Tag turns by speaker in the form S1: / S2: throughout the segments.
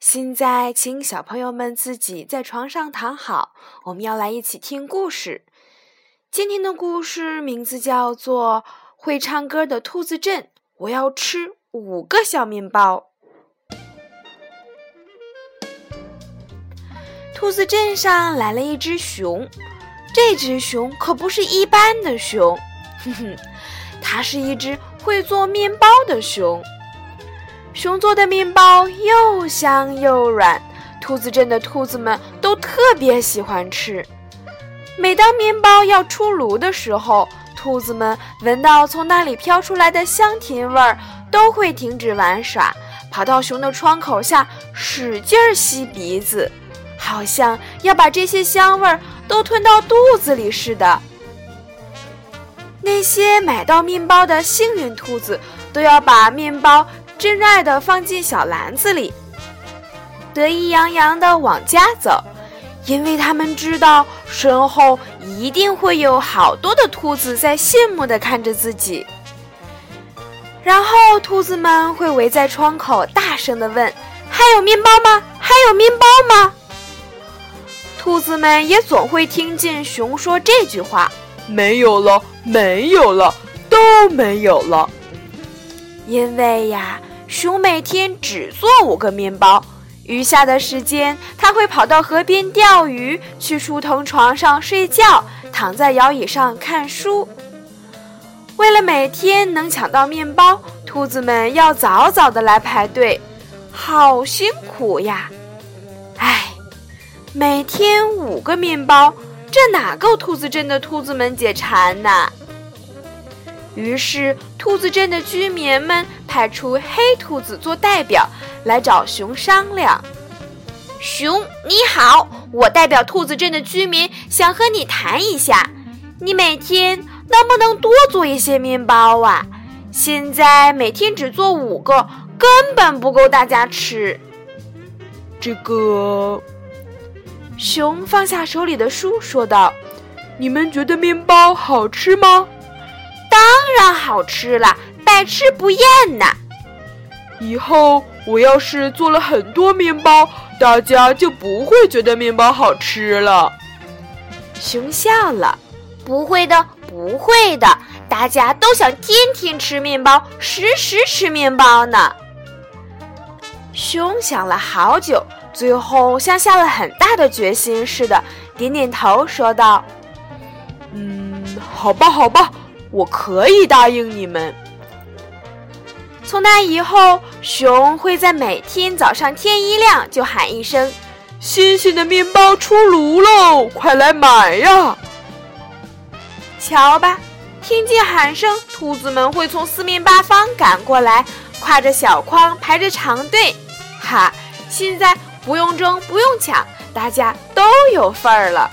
S1: 现在，请小朋友们自己在床上躺好，我们要来一起听故事。今天的故事名字叫做《会唱歌的兔子镇》，我要吃五个小面包。兔子镇上来了一只熊，这只熊可不是一般的熊，哼哼，它是一只。会做面包的熊，熊做的面包又香又软，兔子镇的兔子们都特别喜欢吃。每当面包要出炉的时候，兔子们闻到从那里飘出来的香甜味儿，都会停止玩耍，跑到熊的窗口下使劲吸鼻子，好像要把这些香味儿都吞到肚子里似的。那些买到面包的幸运兔子，都要把面包珍爱的放进小篮子里，得意洋洋地往家走，因为他们知道身后一定会有好多的兔子在羡慕地看着自己。然后，兔子们会围在窗口，大声地问：“还有面包吗？还有面包吗？”兔子们也总会听见熊说这句话。
S2: 没有了，没有了，都没有了。
S1: 因为呀，熊每天只做五个面包，余下的时间它会跑到河边钓鱼，去树藤床上睡觉，躺在摇椅上看书。为了每天能抢到面包，兔子们要早早的来排队，好辛苦呀！唉，每天五个面包。这哪够兔子镇的兔子们解馋呢？于是，兔子镇的居民们派出黑兔子做代表来找熊商量。熊你好，我代表兔子镇的居民想和你谈一下，你每天能不能多做一些面包啊？现在每天只做五个，根本不够大家吃。
S2: 这个。
S1: 熊放下手里的书，说道：“
S2: 你们觉得面包好吃吗？
S1: 当然好吃了，百吃不厌呢。
S2: 以后我要是做了很多面包，大家就不会觉得面包好吃了。”
S1: 熊笑了：“不会的，不会的，大家都想天天吃面包，时时吃面包呢。”熊想了好久。最后，像下了很大的决心似的，点点头，说道：“
S2: 嗯，好吧，好吧，我可以答应你们。”
S1: 从那以后，熊会在每天早上天一亮就喊一声：“
S2: 新鲜的面包出炉喽，快来买呀！”
S1: 瞧吧，听见喊声，兔子们会从四面八方赶过来，挎着小筐，排着长队。哈，现在。不用争，不用抢，大家都有份儿了。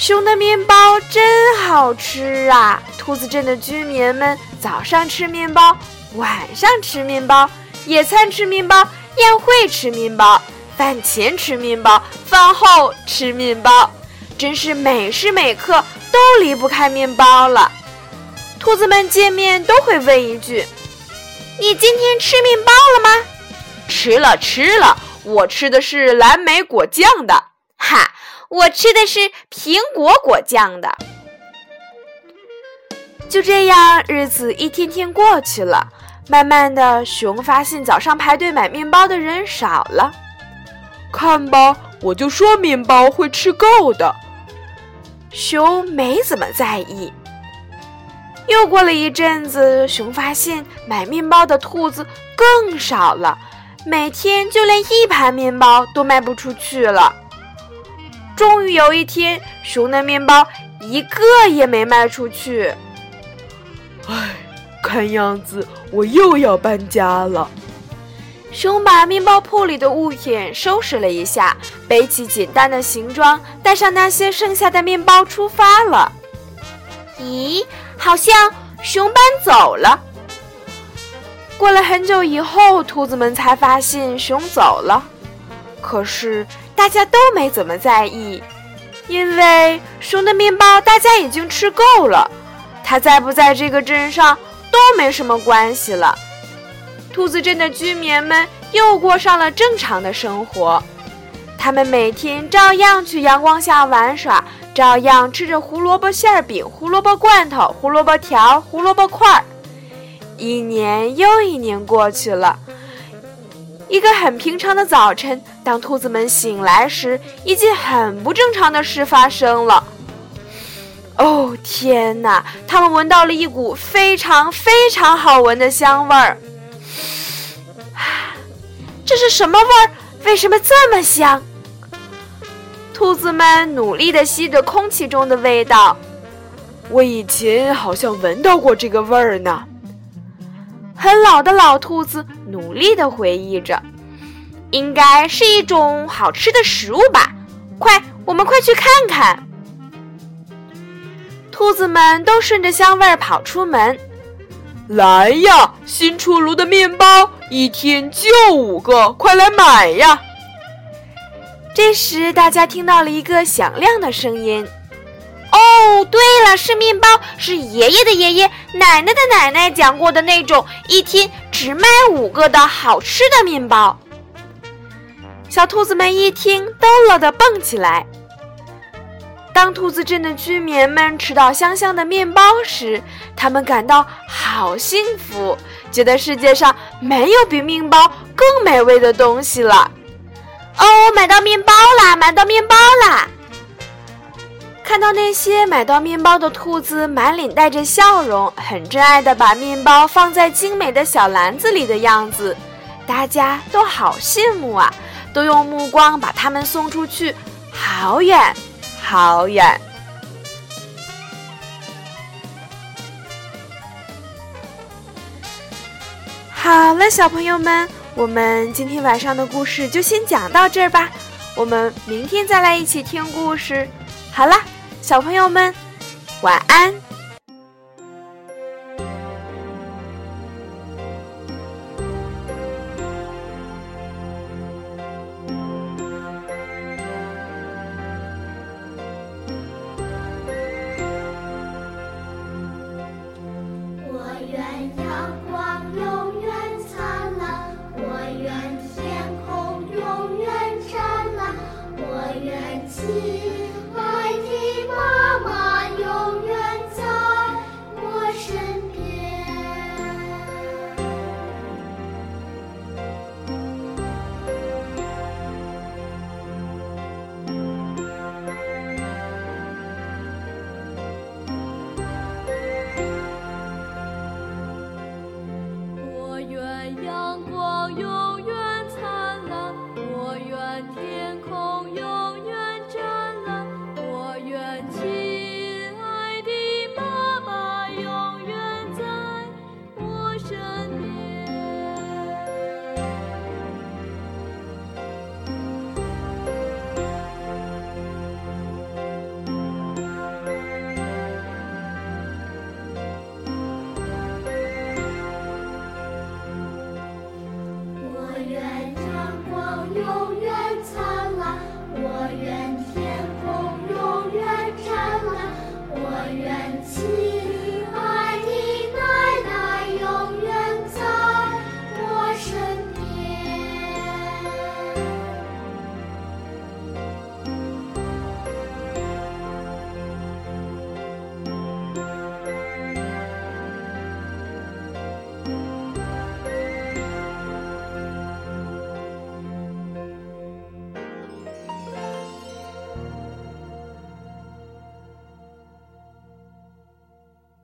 S1: 熊的面包真好吃啊！兔子镇的居民们早上吃面包，晚上吃面包，野餐吃面包，宴会吃面包，饭前吃面包，饭后吃面包，真是每时每刻都离不开面包了。兔子们见面都会问一句：“你今天吃面包了吗？”
S2: 吃了吃了，我吃的是蓝莓果酱的，
S1: 我吃的是苹果果酱的。就这样，日子一天天过去了，慢慢的，熊发现早上排队买面包的人少了。
S2: 看吧，我就说面包会吃够的。
S1: 熊没怎么在意。又过了一阵子，熊发现买面包的兔子更少了。每天就连一盘面包都卖不出去了。终于有一天，熊的面包一个也没卖出去。
S2: 唉，看样子我又要搬家了。
S1: 熊把面包铺里的物品收拾了一下，背起简单的行装，带上那些剩下的面包出发了。咦，好像熊搬走了。过了很久以后，兔子们才发现熊走了。可是大家都没怎么在意，因为熊的面包大家已经吃够了，它在不在这个镇上都没什么关系了。兔子镇的居民们又过上了正常的生活，他们每天照样去阳光下玩耍，照样吃着胡萝卜馅饼、胡萝卜罐头、胡萝卜条、胡萝卜块儿。一年又一年过去了，一个很平常的早晨，当兔子们醒来时，一件很不正常的事发生了。哦天哪！他们闻到了一股非常非常好闻的香味儿。这是什么味儿？为什么这么香？兔子们努力地吸着空气中的味道。
S2: 我以前好像闻到过这个味儿呢。
S1: 很老的老兔子努力地回忆着，应该是一种好吃的食物吧。快，我们快去看看。兔子们都顺着香味儿跑出门。
S2: 来呀，新出炉的面包！一天就五个，快来买呀！
S1: 这时，大家听到了一个响亮的声音：“哦，对了，是面包，是爷爷的爷爷、奶奶的奶奶讲过的那种一天只卖五个的好吃的面包。”小兔子们一听，都乐得蹦起来。当兔子镇的居民们吃到香香的面包时，他们感到好幸福，觉得世界上没有比面包更美味的东西了。哦，买到面包啦！买到面包啦！看到那些买到面包的兔子满脸带着笑容，很珍爱的把面包放在精美的小篮子里的样子，大家都好羡慕啊！都用目光把它们送出去，好远。好远。好了，小朋友们，我们今天晚上的故事就先讲到这儿吧。我们明天再来一起听故事。好了，小朋友们，晚安。
S3: 我用。